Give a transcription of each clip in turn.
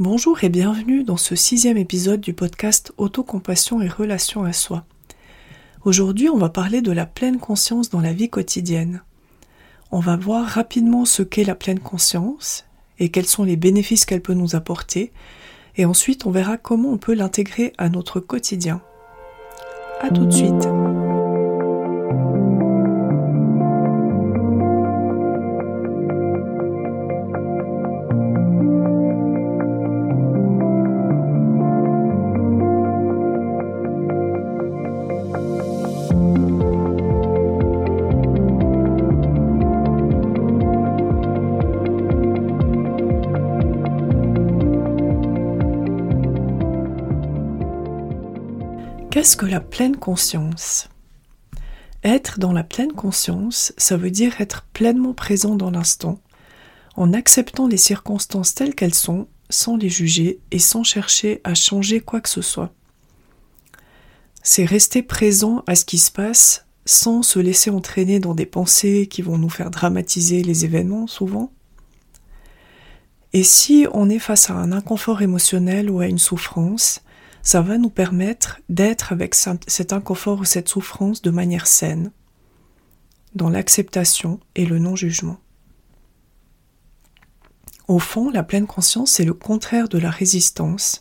Bonjour et bienvenue dans ce sixième épisode du podcast Autocompassion et relation à soi. Aujourd'hui, on va parler de la pleine conscience dans la vie quotidienne. On va voir rapidement ce qu'est la pleine conscience et quels sont les bénéfices qu'elle peut nous apporter. Et ensuite, on verra comment on peut l'intégrer à notre quotidien. À tout de suite. Qu'est-ce que la pleine conscience? Être dans la pleine conscience, ça veut dire être pleinement présent dans l'instant, en acceptant les circonstances telles qu'elles sont, sans les juger et sans chercher à changer quoi que ce soit. C'est rester présent à ce qui se passe sans se laisser entraîner dans des pensées qui vont nous faire dramatiser les événements souvent. Et si on est face à un inconfort émotionnel ou à une souffrance, ça va nous permettre d'être avec cet inconfort ou cette souffrance de manière saine, dans l'acceptation et le non-jugement. Au fond, la pleine conscience, c'est le contraire de la résistance.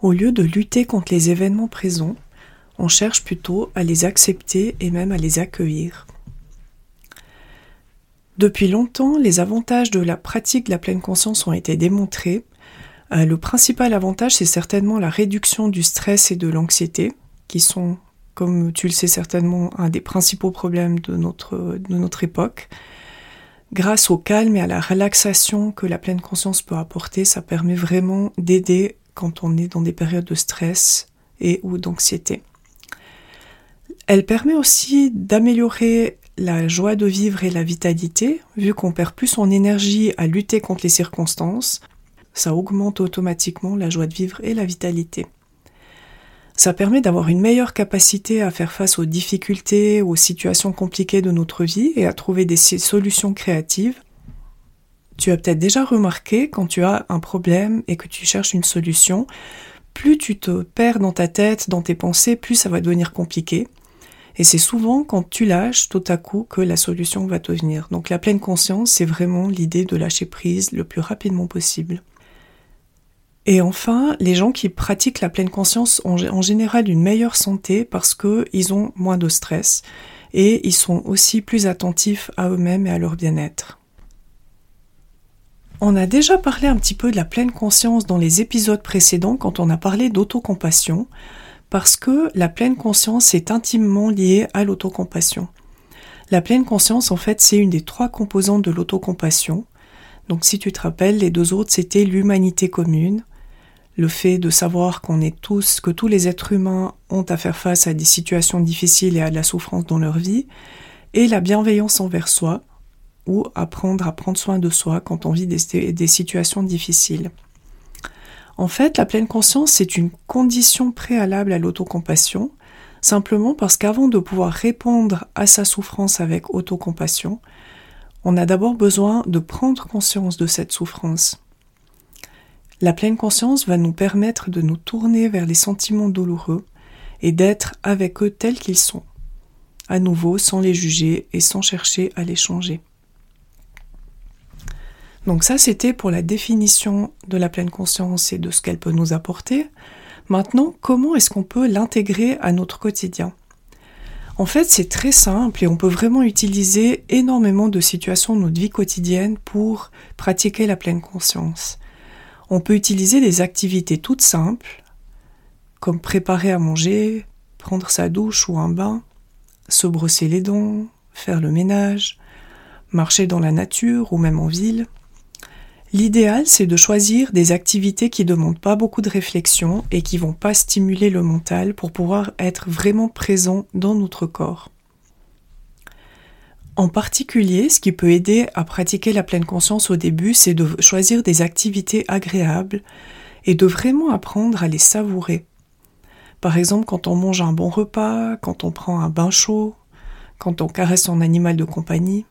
Au lieu de lutter contre les événements présents, on cherche plutôt à les accepter et même à les accueillir. Depuis longtemps, les avantages de la pratique de la pleine conscience ont été démontrés euh, le principal avantage, c'est certainement la réduction du stress et de l'anxiété, qui sont, comme tu le sais certainement, un des principaux problèmes de notre, de notre époque. Grâce au calme et à la relaxation que la pleine conscience peut apporter, ça permet vraiment d'aider quand on est dans des périodes de stress et ou d'anxiété. Elle permet aussi d'améliorer la joie de vivre et la vitalité, vu qu'on perd plus son énergie à lutter contre les circonstances, ça augmente automatiquement la joie de vivre et la vitalité. Ça permet d'avoir une meilleure capacité à faire face aux difficultés, aux situations compliquées de notre vie et à trouver des solutions créatives. Tu as peut-être déjà remarqué quand tu as un problème et que tu cherches une solution, plus tu te perds dans ta tête, dans tes pensées, plus ça va devenir compliqué. Et c'est souvent quand tu lâches tout à coup que la solution va te venir. Donc la pleine conscience, c'est vraiment l'idée de lâcher prise le plus rapidement possible. Et enfin, les gens qui pratiquent la pleine conscience ont en général une meilleure santé parce qu'ils ont moins de stress et ils sont aussi plus attentifs à eux-mêmes et à leur bien-être. On a déjà parlé un petit peu de la pleine conscience dans les épisodes précédents quand on a parlé d'autocompassion, parce que la pleine conscience est intimement liée à l'autocompassion. La pleine conscience, en fait, c'est une des trois composantes de l'autocompassion. Donc si tu te rappelles, les deux autres, c'était l'humanité commune, le fait de savoir qu'on est tous, que tous les êtres humains ont à faire face à des situations difficiles et à de la souffrance dans leur vie, et la bienveillance envers soi, ou apprendre à prendre soin de soi quand on vit des, des situations difficiles. En fait, la pleine conscience, c'est une condition préalable à l'autocompassion, simplement parce qu'avant de pouvoir répondre à sa souffrance avec autocompassion, on a d'abord besoin de prendre conscience de cette souffrance. La pleine conscience va nous permettre de nous tourner vers les sentiments douloureux et d'être avec eux tels qu'ils sont, à nouveau sans les juger et sans chercher à les changer. Donc ça, c'était pour la définition de la pleine conscience et de ce qu'elle peut nous apporter. Maintenant, comment est-ce qu'on peut l'intégrer à notre quotidien? En fait, c'est très simple et on peut vraiment utiliser énormément de situations de notre vie quotidienne pour pratiquer la pleine conscience. On peut utiliser des activités toutes simples, comme préparer à manger, prendre sa douche ou un bain, se brosser les dents, faire le ménage, marcher dans la nature ou même en ville. L'idéal, c'est de choisir des activités qui ne demandent pas beaucoup de réflexion et qui vont pas stimuler le mental pour pouvoir être vraiment présent dans notre corps. En particulier, ce qui peut aider à pratiquer la pleine conscience au début, c'est de choisir des activités agréables et de vraiment apprendre à les savourer. Par exemple, quand on mange un bon repas, quand on prend un bain chaud, quand on caresse son animal de compagnie.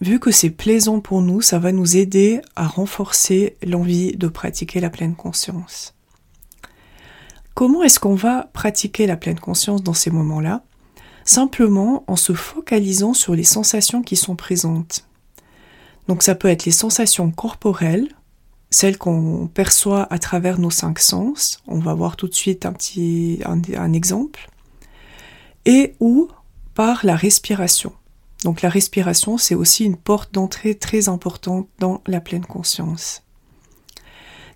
vu que c'est plaisant pour nous, ça va nous aider à renforcer l'envie de pratiquer la pleine conscience. Comment est-ce qu'on va pratiquer la pleine conscience dans ces moments-là? Simplement en se focalisant sur les sensations qui sont présentes. Donc ça peut être les sensations corporelles, celles qu'on perçoit à travers nos cinq sens. On va voir tout de suite un petit exemple. Et ou par la respiration. Donc la respiration, c'est aussi une porte d'entrée très importante dans la pleine conscience.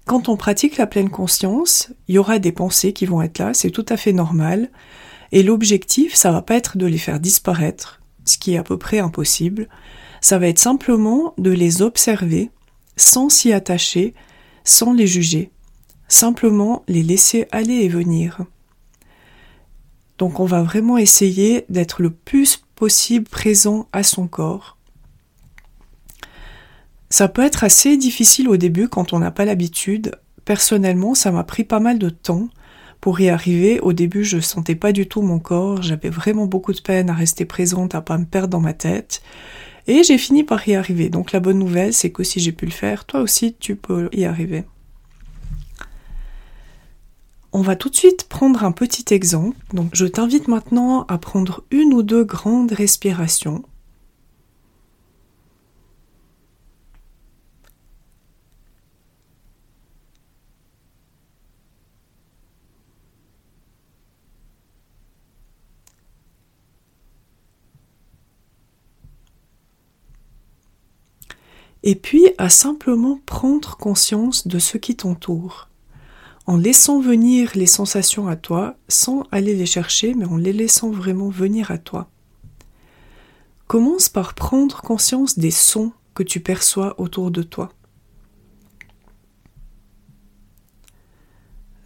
Quand on pratique la pleine conscience, il y aura des pensées qui vont être là, c'est tout à fait normal. Et l'objectif, ça va pas être de les faire disparaître, ce qui est à peu près impossible. Ça va être simplement de les observer sans s'y attacher, sans les juger, simplement les laisser aller et venir. Donc on va vraiment essayer d'être le plus possible présent à son corps. Ça peut être assez difficile au début quand on n'a pas l'habitude. Personnellement, ça m'a pris pas mal de temps pour y arriver. Au début, je sentais pas du tout mon corps, j'avais vraiment beaucoup de peine à rester présente, à pas me perdre dans ma tête. Et j'ai fini par y arriver. Donc la bonne nouvelle, c'est que si j'ai pu le faire, toi aussi tu peux y arriver. On va tout de suite prendre un petit exemple. Donc je t'invite maintenant à prendre une ou deux grandes respirations. Et puis à simplement prendre conscience de ce qui t'entoure, en laissant venir les sensations à toi, sans aller les chercher, mais en les laissant vraiment venir à toi. Commence par prendre conscience des sons que tu perçois autour de toi.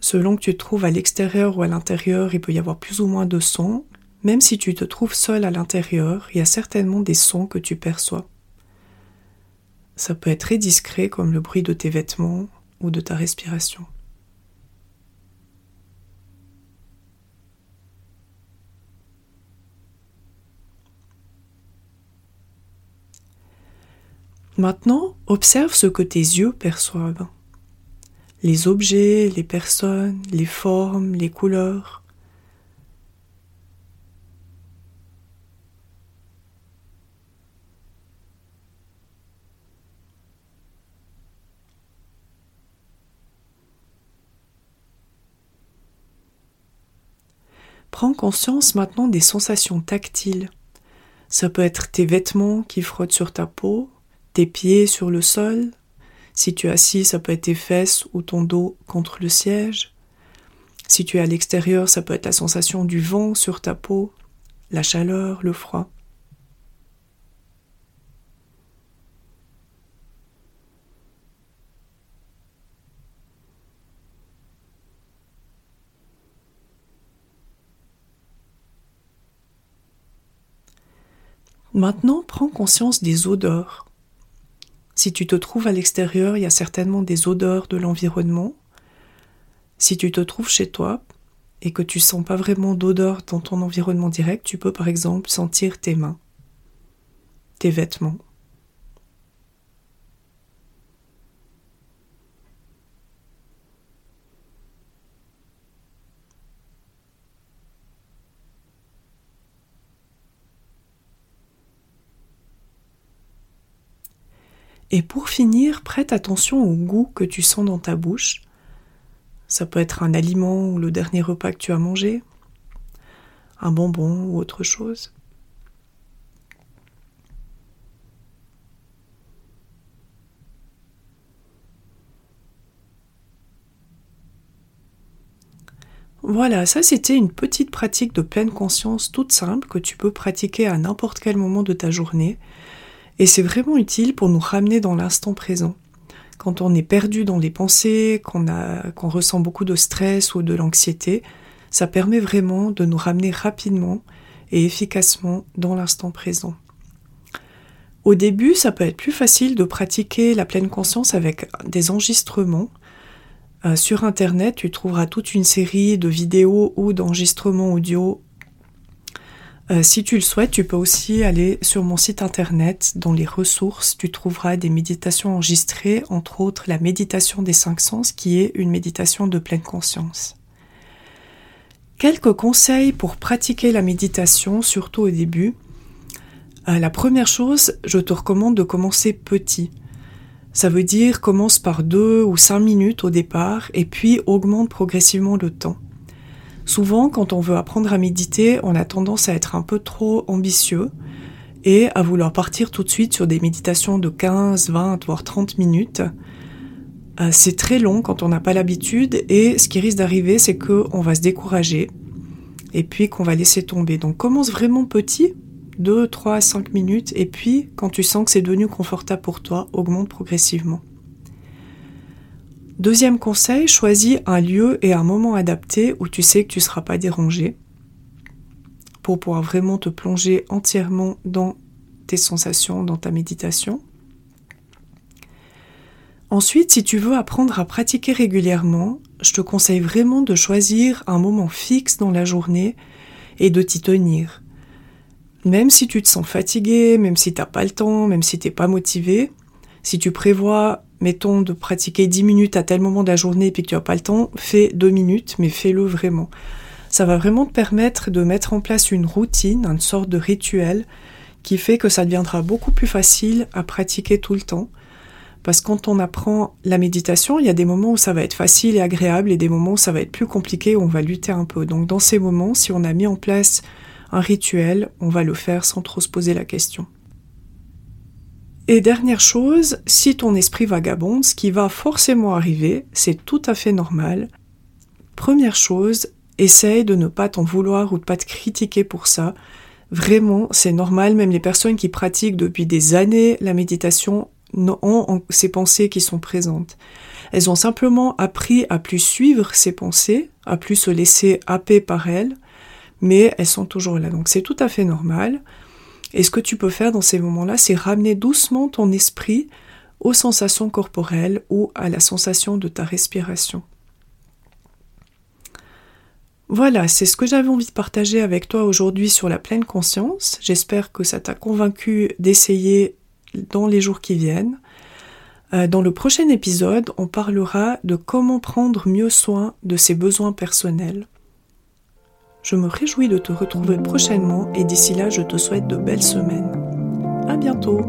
Selon que tu te trouves à l'extérieur ou à l'intérieur, il peut y avoir plus ou moins de sons. Même si tu te trouves seul à l'intérieur, il y a certainement des sons que tu perçois. Ça peut être très discret comme le bruit de tes vêtements ou de ta respiration. Maintenant, observe ce que tes yeux perçoivent. Les objets, les personnes, les formes, les couleurs. Prends conscience maintenant des sensations tactiles. Ça peut être tes vêtements qui frottent sur ta peau, tes pieds sur le sol. Si tu es assis, ça peut être tes fesses ou ton dos contre le siège. Si tu es à l'extérieur, ça peut être la sensation du vent sur ta peau, la chaleur, le froid. Maintenant, prends conscience des odeurs. Si tu te trouves à l'extérieur, il y a certainement des odeurs de l'environnement. Si tu te trouves chez toi et que tu sens pas vraiment d'odeur dans ton environnement direct, tu peux par exemple sentir tes mains, tes vêtements. Et pour finir, prête attention au goût que tu sens dans ta bouche. Ça peut être un aliment ou le dernier repas que tu as mangé, un bonbon ou autre chose. Voilà, ça c'était une petite pratique de pleine conscience toute simple que tu peux pratiquer à n'importe quel moment de ta journée et c'est vraiment utile pour nous ramener dans l'instant présent. Quand on est perdu dans les pensées, qu'on ressent beaucoup de stress ou de l'anxiété, ça permet vraiment de nous ramener rapidement et efficacement dans l'instant présent. Au début, ça peut être plus facile de pratiquer la pleine conscience avec des enregistrements. Euh, sur Internet, tu trouveras toute une série de vidéos ou d'enregistrements audio Euh, si tu le souhaites, tu peux aussi aller sur mon site internet. Dans les ressources, tu trouveras des méditations enregistrées, entre autres la méditation des cinq sens, qui est une méditation de pleine conscience. Quelques conseils pour pratiquer la méditation, surtout au début. Euh, la première chose, je te recommande de commencer petit. Ça veut dire commence par deux ou cinq minutes au départ et puis augmente progressivement le temps. Souvent, quand on veut apprendre à méditer, on a tendance à être un peu trop ambitieux et à vouloir partir tout de suite sur des méditations de 15, 20, voire 30 minutes. Euh, c'est très long quand on n'a pas l'habitude et ce qui risque d'arriver, c'est qu'on va se décourager et puis qu'on va laisser tomber. Donc commence vraiment petit, 2, 3, 5 minutes et puis quand tu sens que c'est devenu confortable pour toi, augmente progressivement. Deuxième conseil, choisis un lieu et un moment adapté où tu sais que tu ne seras pas dérangé pour pouvoir vraiment te plonger entièrement dans tes sensations, dans ta méditation. Ensuite, si tu veux apprendre à pratiquer régulièrement, je te conseille vraiment de choisir un moment fixe dans la journée et de t'y tenir. Même si tu te sens fatigué, même si tu n'as pas le temps, même si tu n'es pas motivé, si tu prévois mettons, de pratiquer 10 minutes à tel moment de la journée et puis que tu n'as pas le temps, fais 2 minutes, mais fais-le vraiment. Ça va vraiment te permettre de mettre en place une routine, une sorte de rituel qui fait que ça deviendra beaucoup plus facile à pratiquer tout le temps. Parce que quand on apprend la méditation, il y a des moments où ça va être facile et agréable et des moments où ça va être plus compliqué, où on va lutter un peu. Donc dans ces moments, si on a mis en place un rituel, on va le faire sans trop se poser la question. Et dernière chose, si ton esprit vagabonde, ce qui va forcément arriver, c'est tout à fait normal. Première chose, essaye de ne pas t'en vouloir ou de pas te critiquer pour ça. Vraiment, c'est normal, même les personnes qui pratiquent depuis des années la méditation ont ces pensées qui sont présentes. Elles ont simplement appris à plus suivre ces pensées, à plus se laisser happer par elles, mais elles sont toujours là. Donc c'est tout à fait normal. Et ce que tu peux faire dans ces moments-là, c'est ramener doucement ton esprit aux sensations corporelles ou à la sensation de ta respiration. Voilà, c'est ce que j'avais envie de partager avec toi aujourd'hui sur la pleine conscience. J'espère que ça t'a convaincu d'essayer dans les jours qui viennent. Euh, dans le prochain épisode, on parlera de comment prendre mieux soin de ses besoins personnels. Je me réjouis de te retrouver prochainement et d'ici là, je te souhaite de belles semaines. À bientôt!